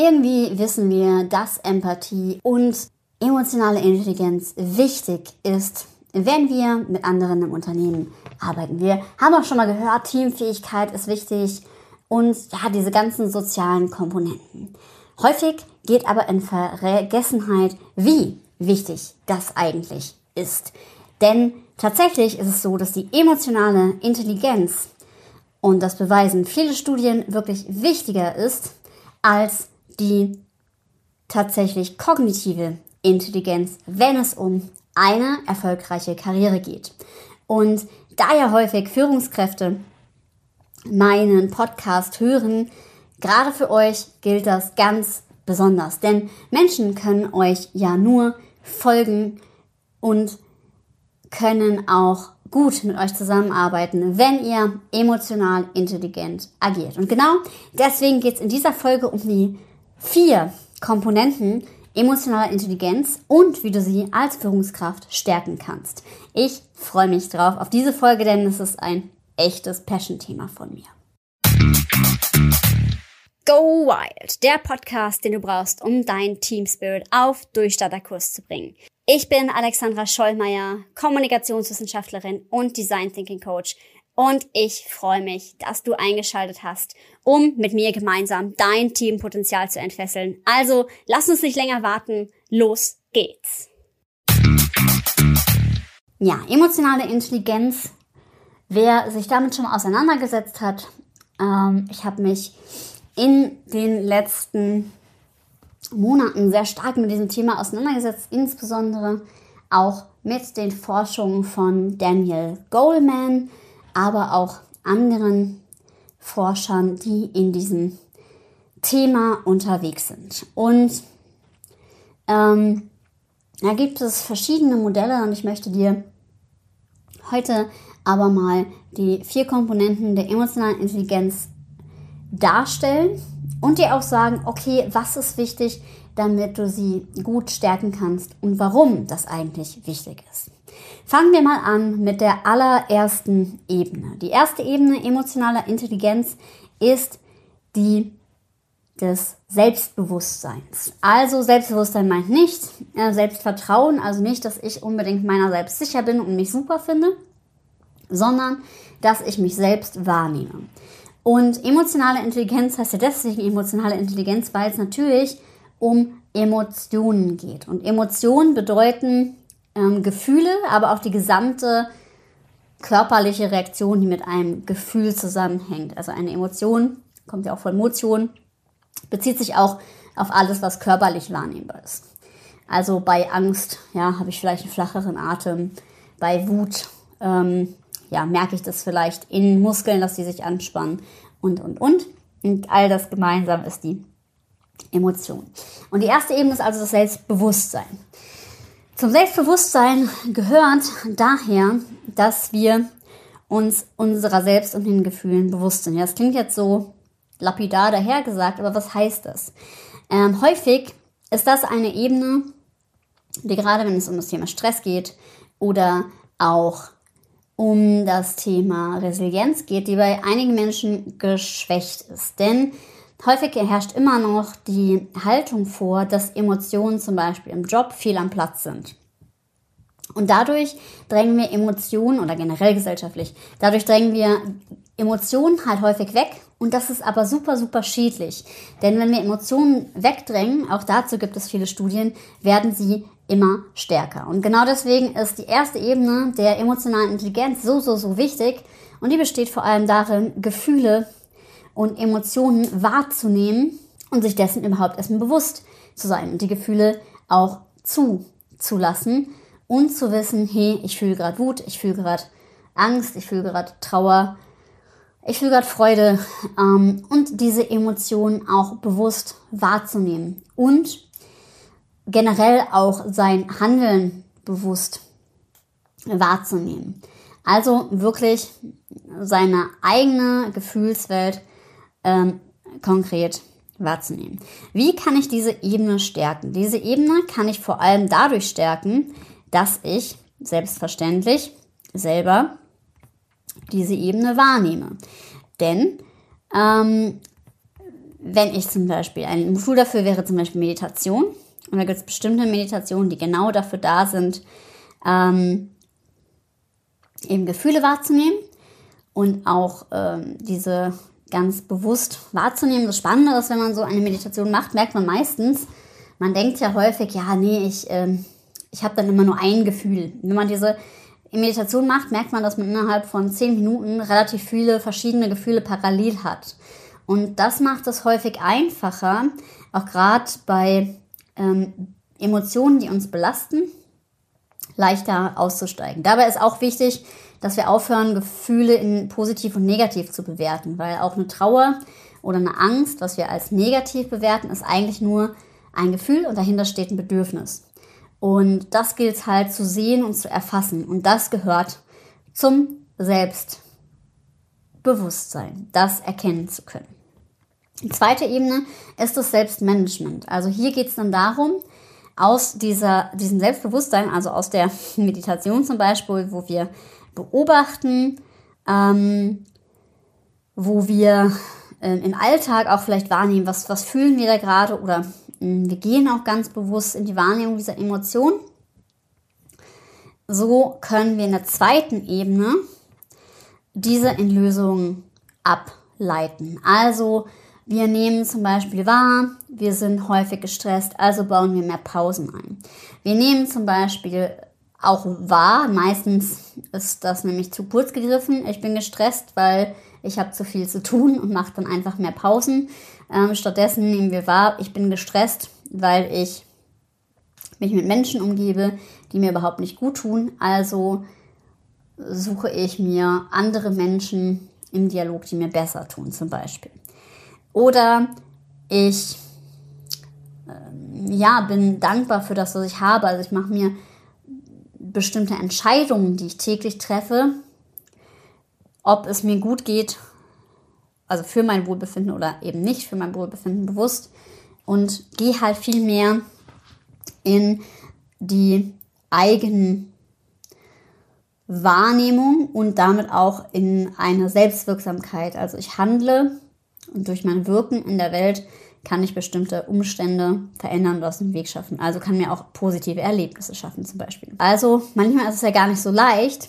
Irgendwie wissen wir, dass Empathie und emotionale Intelligenz wichtig ist, wenn wir mit anderen im Unternehmen arbeiten. Wir haben auch schon mal gehört, Teamfähigkeit ist wichtig und ja, diese ganzen sozialen Komponenten. Häufig geht aber in Vergessenheit, wie wichtig das eigentlich ist. Denn tatsächlich ist es so, dass die emotionale Intelligenz, und das beweisen viele Studien, wirklich wichtiger ist als die tatsächlich kognitive Intelligenz, wenn es um eine erfolgreiche Karriere geht. Und da ja häufig Führungskräfte meinen Podcast hören, gerade für euch gilt das ganz besonders. Denn Menschen können euch ja nur folgen und können auch gut mit euch zusammenarbeiten, wenn ihr emotional intelligent agiert. Und genau deswegen geht es in dieser Folge um die vier Komponenten emotionaler Intelligenz und wie du sie als Führungskraft stärken kannst. Ich freue mich drauf auf diese Folge, denn es ist ein echtes Passion-Thema von mir. Go Wild, der Podcast, den du brauchst, um dein Team Spirit auf Durchstarterkurs zu bringen. Ich bin Alexandra Schollmeier, Kommunikationswissenschaftlerin und Design Thinking Coach und ich freue mich, dass du eingeschaltet hast, um mit mir gemeinsam dein Teampotenzial zu entfesseln. Also lass uns nicht länger warten, los geht's. Ja, emotionale Intelligenz. Wer sich damit schon auseinandergesetzt hat, ähm, ich habe mich in den letzten Monaten sehr stark mit diesem Thema auseinandergesetzt, insbesondere auch mit den Forschungen von Daniel Goleman, aber auch anderen Forschern, die in diesem Thema unterwegs sind. Und ähm, da gibt es verschiedene Modelle und ich möchte dir heute aber mal die vier Komponenten der emotionalen Intelligenz darstellen und dir auch sagen, okay, was ist wichtig, damit du sie gut stärken kannst und warum das eigentlich wichtig ist. Fangen wir mal an mit der allerersten Ebene. Die erste Ebene emotionaler Intelligenz ist die des Selbstbewusstseins. Also Selbstbewusstsein meint nicht äh, Selbstvertrauen, also nicht, dass ich unbedingt meiner selbst sicher bin und mich super finde, sondern dass ich mich selbst wahrnehme. Und emotionale Intelligenz heißt ja deswegen emotionale Intelligenz, weil es natürlich um Emotionen geht. Und Emotionen bedeuten ähm, Gefühle, aber auch die gesamte körperliche Reaktion, die mit einem Gefühl zusammenhängt. Also eine Emotion, kommt ja auch von Motion, bezieht sich auch auf alles, was körperlich wahrnehmbar ist. Also bei Angst, ja, habe ich vielleicht einen flacheren Atem. Bei Wut, ähm, ja, merke ich das vielleicht in Muskeln, dass die sich anspannen und, und, und. Und all das gemeinsam ist die Emotion. Und die erste Ebene ist also das Selbstbewusstsein. Zum Selbstbewusstsein gehört daher, dass wir uns unserer selbst und den Gefühlen bewusst sind. Ja, das klingt jetzt so lapidar dahergesagt, aber was heißt das? Ähm, häufig ist das eine Ebene, die gerade wenn es um das Thema Stress geht oder auch um das Thema Resilienz geht, die bei einigen Menschen geschwächt ist. Denn häufig herrscht immer noch die Haltung vor, dass Emotionen zum Beispiel im Job viel am Platz sind. Und dadurch drängen wir Emotionen oder generell gesellschaftlich, dadurch drängen wir Emotionen halt häufig weg und das ist aber super, super schädlich. Denn wenn wir Emotionen wegdrängen, auch dazu gibt es viele Studien, werden sie immer stärker. Und genau deswegen ist die erste Ebene der emotionalen Intelligenz so, so, so wichtig. Und die besteht vor allem darin, Gefühle und Emotionen wahrzunehmen und sich dessen überhaupt erstmal bewusst zu sein und die Gefühle auch zuzulassen und zu wissen, hey, ich fühle gerade Wut, ich fühle gerade Angst, ich fühle gerade Trauer, ich fühle gerade Freude ähm, und diese Emotionen auch bewusst wahrzunehmen und generell auch sein Handeln bewusst wahrzunehmen. Also wirklich seine eigene Gefühlswelt ähm, konkret wahrzunehmen. Wie kann ich diese Ebene stärken? Diese Ebene kann ich vor allem dadurch stärken, dass ich selbstverständlich selber diese Ebene wahrnehme. Denn ähm, wenn ich zum Beispiel, ein Tool dafür wäre zum Beispiel Meditation. Und da gibt es bestimmte Meditationen, die genau dafür da sind, ähm, eben Gefühle wahrzunehmen und auch ähm, diese ganz bewusst wahrzunehmen. Das Spannende ist, wenn man so eine Meditation macht, merkt man meistens, man denkt ja häufig, ja, nee, ich, ähm, ich habe dann immer nur ein Gefühl. Wenn man diese Meditation macht, merkt man, dass man innerhalb von zehn Minuten relativ viele verschiedene Gefühle parallel hat. Und das macht es häufig einfacher, auch gerade bei ähm, Emotionen, die uns belasten, leichter auszusteigen. Dabei ist auch wichtig, dass wir aufhören, Gefühle in positiv und negativ zu bewerten, weil auch eine Trauer oder eine Angst, was wir als negativ bewerten, ist eigentlich nur ein Gefühl und dahinter steht ein Bedürfnis. Und das gilt es halt zu sehen und zu erfassen. Und das gehört zum Selbstbewusstsein, das erkennen zu können. Die zweite Ebene ist das Selbstmanagement. Also hier geht es dann darum, aus dieser, diesem Selbstbewusstsein, also aus der Meditation zum Beispiel, wo wir beobachten, ähm, wo wir äh, im Alltag auch vielleicht wahrnehmen, was, was fühlen wir da gerade oder äh, wir gehen auch ganz bewusst in die Wahrnehmung dieser Emotion. So können wir in der zweiten Ebene diese in Lösungen ableiten. Also wir nehmen zum Beispiel wahr, wir sind häufig gestresst, also bauen wir mehr Pausen ein. Wir nehmen zum Beispiel auch wahr. Meistens ist das nämlich zu kurz gegriffen. Ich bin gestresst, weil ich habe zu viel zu tun und mache dann einfach mehr Pausen. Ähm, stattdessen nehmen wir wahr, ich bin gestresst, weil ich mich mit Menschen umgebe, die mir überhaupt nicht gut tun. Also suche ich mir andere Menschen im Dialog, die mir besser tun, zum Beispiel. Oder ich ähm, ja, bin dankbar für das, was ich habe. Also ich mache mir bestimmte Entscheidungen, die ich täglich treffe, ob es mir gut geht, also für mein Wohlbefinden oder eben nicht für mein Wohlbefinden bewusst und gehe halt viel mehr in die eigenen Wahrnehmung und damit auch in eine Selbstwirksamkeit. Also ich handle und durch mein Wirken in der Welt kann ich bestimmte Umstände verändern und aus dem Weg schaffen. Also kann mir auch positive Erlebnisse schaffen zum Beispiel. Also manchmal ist es ja gar nicht so leicht.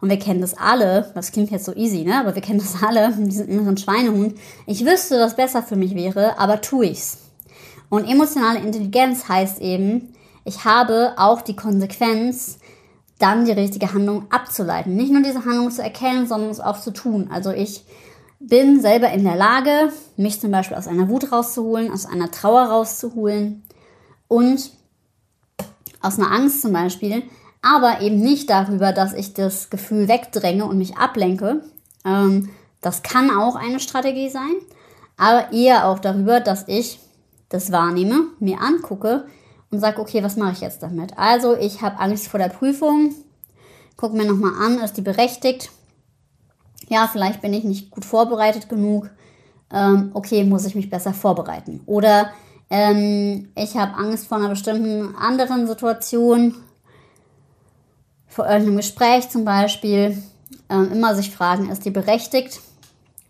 Und wir kennen das alle, das klingt jetzt so easy, ne? Aber wir kennen das alle, diesen inneren Schweinehund. Ich wüsste, was besser für mich wäre, aber tue ich's. Und emotionale Intelligenz heißt eben, ich habe auch die Konsequenz, dann die richtige Handlung abzuleiten. Nicht nur diese Handlung zu erkennen, sondern es auch zu tun. Also ich bin selber in der Lage, mich zum Beispiel aus einer Wut rauszuholen, aus einer Trauer rauszuholen und aus einer Angst zum Beispiel, aber eben nicht darüber, dass ich das Gefühl wegdränge und mich ablenke. Ähm, das kann auch eine Strategie sein, aber eher auch darüber, dass ich das wahrnehme, mir angucke und sage, okay, was mache ich jetzt damit? Also ich habe Angst vor der Prüfung, gucke mir nochmal an, ist die berechtigt? Ja, vielleicht bin ich nicht gut vorbereitet genug. Ähm, okay, muss ich mich besser vorbereiten. Oder ähm, ich habe Angst vor einer bestimmten anderen Situation, vor irgendeinem Gespräch zum Beispiel. Ähm, immer sich fragen, ist die berechtigt?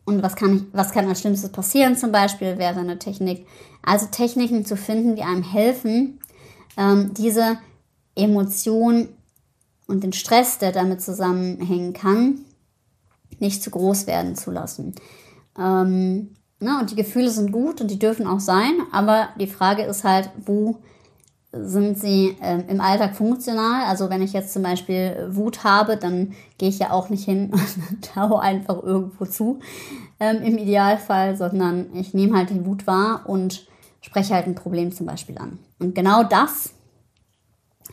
Und was kann, ich, was kann als Schlimmstes passieren zum Beispiel, wäre eine Technik. Also Techniken zu finden, die einem helfen, ähm, diese Emotion und den Stress, der damit zusammenhängen kann, nicht zu groß werden zu lassen. Ähm, na, ne, und die Gefühle sind gut und die dürfen auch sein, aber die Frage ist halt, wo sind sie ähm, im Alltag funktional? Also wenn ich jetzt zum Beispiel Wut habe, dann gehe ich ja auch nicht hin und schaue einfach irgendwo zu ähm, im Idealfall, sondern ich nehme halt die Wut wahr und spreche halt ein Problem zum Beispiel an. Und genau das,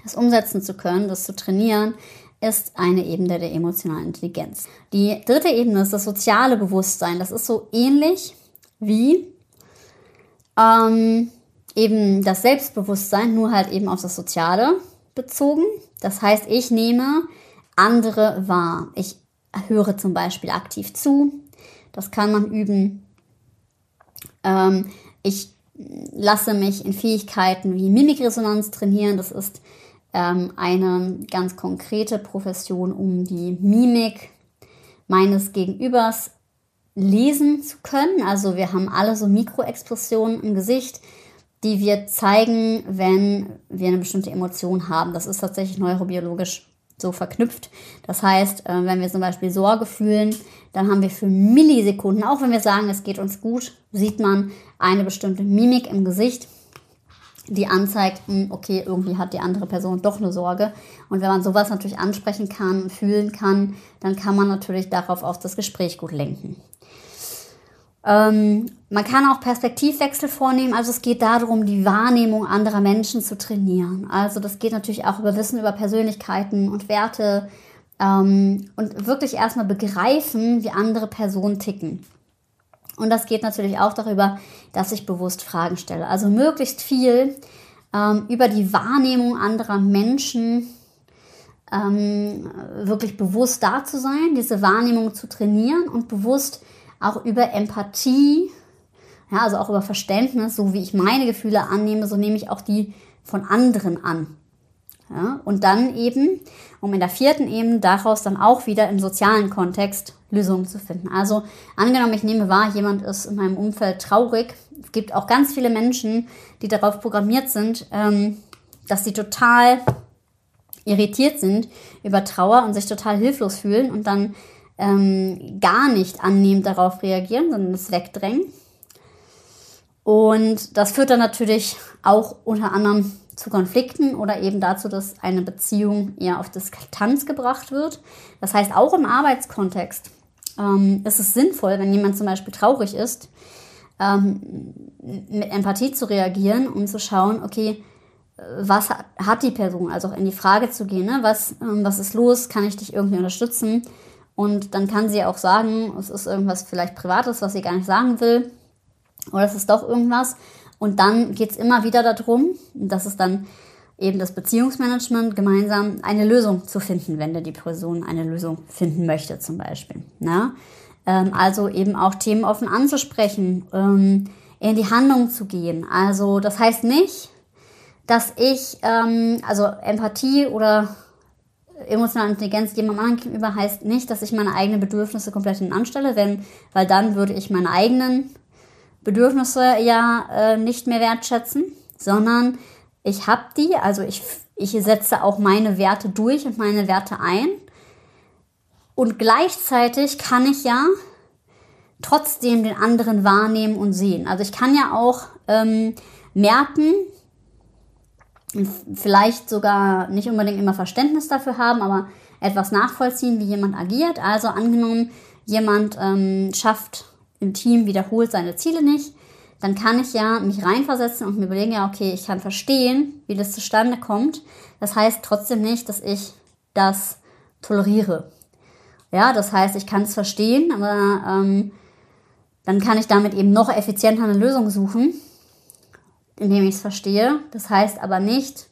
das umsetzen zu können, das zu trainieren, ist eine Ebene der emotionalen Intelligenz. Die dritte Ebene ist das soziale Bewusstsein. Das ist so ähnlich wie ähm, eben das Selbstbewusstsein, nur halt eben auf das Soziale bezogen. Das heißt, ich nehme andere wahr. Ich höre zum Beispiel aktiv zu. Das kann man üben. Ähm, ich lasse mich in Fähigkeiten wie Mimikresonanz trainieren. Das ist ähm, eine ganz konkrete Profession, um die Mimik meines Gegenübers lesen zu können. Also wir haben alle so Mikroexpressionen im Gesicht, die wir zeigen, wenn wir eine bestimmte Emotion haben. Das ist tatsächlich neurobiologisch so verknüpft. Das heißt, äh, wenn wir zum Beispiel Sorge fühlen, dann haben wir für Millisekunden, auch wenn wir sagen, es geht uns gut, sieht man eine bestimmte Mimik im Gesicht, die anzeigt, okay, irgendwie hat die andere Person doch eine Sorge. Und wenn man sowas natürlich ansprechen kann, fühlen kann, dann kann man natürlich darauf auch das Gespräch gut lenken. Ähm, man kann auch Perspektivwechsel vornehmen. Also es geht darum, die Wahrnehmung anderer Menschen zu trainieren. Also das geht natürlich auch über Wissen über Persönlichkeiten und Werte ähm, und wirklich erstmal begreifen, wie andere Personen ticken. Und das geht natürlich auch darüber, dass ich bewusst Fragen stelle. Also möglichst viel ähm, über die Wahrnehmung anderer Menschen ähm, wirklich bewusst da zu sein, diese Wahrnehmung zu trainieren und bewusst auch über Empathie, ja, also auch über Verständnis, so wie ich meine Gefühle annehme, so nehme ich auch die von anderen an. Ja, und dann eben, um in der vierten Ebene daraus dann auch wieder im sozialen Kontext Lösungen zu finden. Also angenommen, ich nehme wahr, jemand ist in meinem Umfeld traurig. Es gibt auch ganz viele Menschen, die darauf programmiert sind, ähm, dass sie total irritiert sind über Trauer und sich total hilflos fühlen und dann ähm, gar nicht annehmend darauf reagieren, sondern es wegdrängen. Und das führt dann natürlich auch unter anderem zu Konflikten oder eben dazu, dass eine Beziehung eher auf Distanz gebracht wird. Das heißt, auch im Arbeitskontext ähm, ist es sinnvoll, wenn jemand zum Beispiel traurig ist, ähm, mit Empathie zu reagieren und zu schauen, okay, was hat die Person? Also auch in die Frage zu gehen, ne? was, ähm, was ist los? Kann ich dich irgendwie unterstützen? Und dann kann sie auch sagen, es ist irgendwas vielleicht Privates, was sie gar nicht sagen will. Oder es ist doch irgendwas. Und dann geht es immer wieder darum, dass es dann eben das Beziehungsmanagement gemeinsam eine Lösung zu finden, wenn die Person eine Lösung finden möchte zum Beispiel. Ne? Ähm, also eben auch Themen offen anzusprechen, ähm, in die Handlung zu gehen. Also das heißt nicht, dass ich, ähm, also Empathie oder emotionale Intelligenz jemandem anderen gegenüber heißt nicht, dass ich meine eigenen Bedürfnisse komplett hinten anstelle, denn, weil dann würde ich meine eigenen Bedürfnisse ja äh, nicht mehr wertschätzen, sondern ich habe die, also ich, ich setze auch meine Werte durch und meine Werte ein. Und gleichzeitig kann ich ja trotzdem den anderen wahrnehmen und sehen. Also ich kann ja auch ähm, merken, vielleicht sogar nicht unbedingt immer Verständnis dafür haben, aber etwas nachvollziehen, wie jemand agiert. Also angenommen, jemand ähm, schafft im Team wiederholt seine Ziele nicht, dann kann ich ja mich reinversetzen und mir überlegen, ja, okay, ich kann verstehen, wie das zustande kommt. Das heißt trotzdem nicht, dass ich das toleriere. Ja, das heißt, ich kann es verstehen, aber ähm, dann kann ich damit eben noch effizienter eine Lösung suchen indem ich es verstehe. Das heißt aber nicht,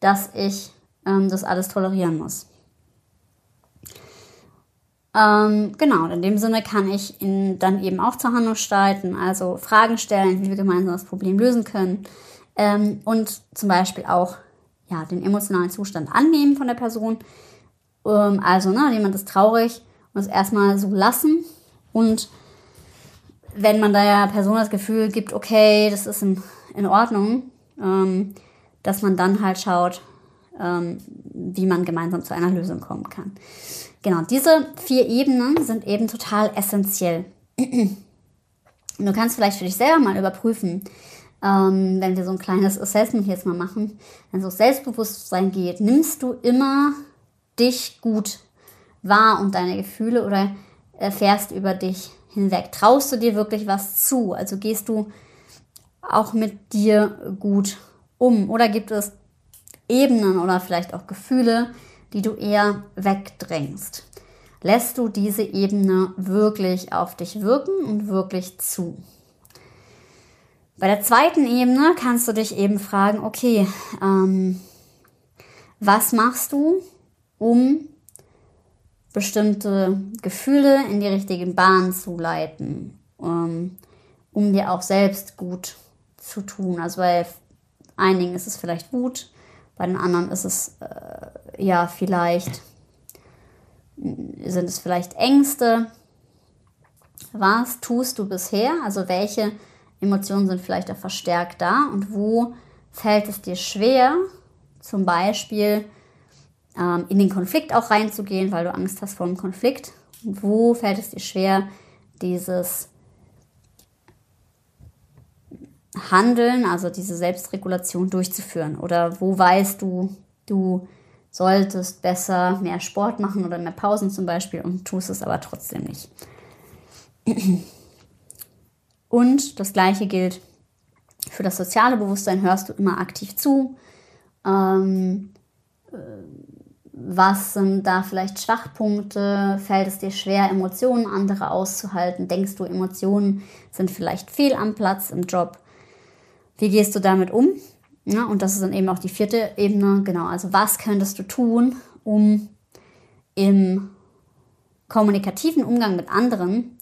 dass ich ähm, das alles tolerieren muss. Ähm, genau, in dem Sinne kann ich ihn dann eben auch zur Handlung gestalten, also Fragen stellen, wie wir gemeinsam das Problem lösen können ähm, und zum Beispiel auch ja, den emotionalen Zustand annehmen von der Person. Ähm, also, ne, jemand ist traurig und es erstmal so lassen und wenn man der Person das Gefühl gibt, okay, das ist ein in Ordnung, ähm, dass man dann halt schaut, ähm, wie man gemeinsam zu einer Lösung kommen kann. Genau, diese vier Ebenen sind eben total essentiell. du kannst vielleicht für dich selber mal überprüfen, ähm, wenn wir so ein kleines Assessment jetzt mal machen, wenn es um Selbstbewusstsein geht, nimmst du immer dich gut wahr und deine Gefühle oder erfährst über dich hinweg? Traust du dir wirklich was zu? Also gehst du auch mit dir gut um? Oder gibt es Ebenen oder vielleicht auch Gefühle, die du eher wegdrängst? Lässt du diese Ebene wirklich auf dich wirken und wirklich zu? Bei der zweiten Ebene kannst du dich eben fragen, okay, ähm, was machst du, um bestimmte Gefühle in die richtigen Bahnen zu leiten, um, um dir auch selbst gut zu zu tun. Also bei einigen ist es vielleicht Wut, bei den anderen ist es äh, ja vielleicht, sind es vielleicht Ängste. Was tust du bisher? Also welche Emotionen sind vielleicht auch verstärkt da und wo fällt es dir schwer, zum Beispiel ähm, in den Konflikt auch reinzugehen, weil du Angst hast vor dem Konflikt? Und wo fällt es dir schwer, dieses Handeln, also diese Selbstregulation durchzuführen? Oder wo weißt du, du solltest besser mehr Sport machen oder mehr Pausen zum Beispiel und tust es aber trotzdem nicht? Und das gleiche gilt für das soziale Bewusstsein. Hörst du immer aktiv zu? Ähm, äh, was sind da vielleicht Schwachpunkte? Fällt es dir schwer, Emotionen anderer auszuhalten? Denkst du, Emotionen sind vielleicht fehl am Platz im Job? Wie gehst du damit um? Ja, und das ist dann eben auch die vierte Ebene. Genau, also was könntest du tun, um im kommunikativen Umgang mit anderen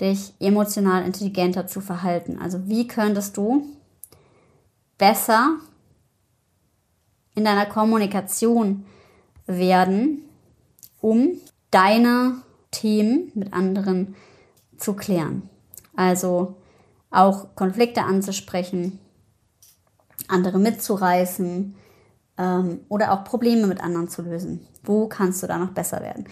dich emotional intelligenter zu verhalten? Also wie könntest du besser in deiner Kommunikation werden, um deine Themen mit anderen zu klären? Also auch Konflikte anzusprechen, andere mitzureißen ähm, oder auch Probleme mit anderen zu lösen. Wo kannst du da noch besser werden?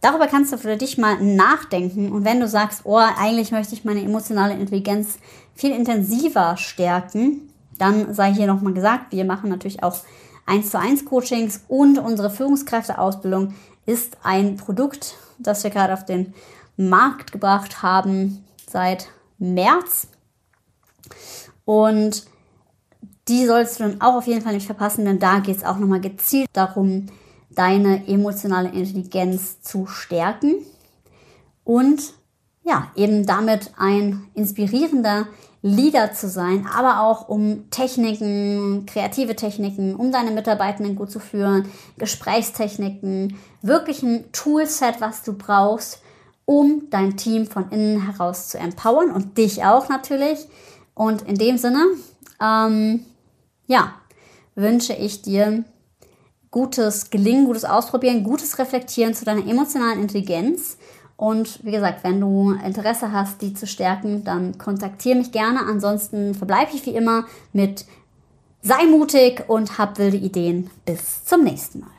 Darüber kannst du für dich mal nachdenken und wenn du sagst, oh, eigentlich möchte ich meine emotionale Intelligenz viel intensiver stärken, dann sei hier nochmal gesagt, wir machen natürlich auch 1 zu 1 Coachings und unsere Führungskräfteausbildung ist ein Produkt, das wir gerade auf den Markt gebracht haben seit März. Und die sollst du dann auch auf jeden Fall nicht verpassen, denn da geht es auch nochmal gezielt darum, deine emotionale Intelligenz zu stärken und ja, eben damit ein inspirierender Leader zu sein, aber auch um Techniken, kreative Techniken, um deine Mitarbeitenden gut zu führen, Gesprächstechniken, wirklich ein Toolset, was du brauchst, um dein Team von innen heraus zu empowern und dich auch natürlich. Und in dem Sinne, ähm, ja, wünsche ich dir gutes Gelingen, gutes Ausprobieren, gutes Reflektieren zu deiner emotionalen Intelligenz. Und wie gesagt, wenn du Interesse hast, die zu stärken, dann kontaktiere mich gerne. Ansonsten verbleibe ich wie immer mit sei mutig und hab wilde Ideen. Bis zum nächsten Mal.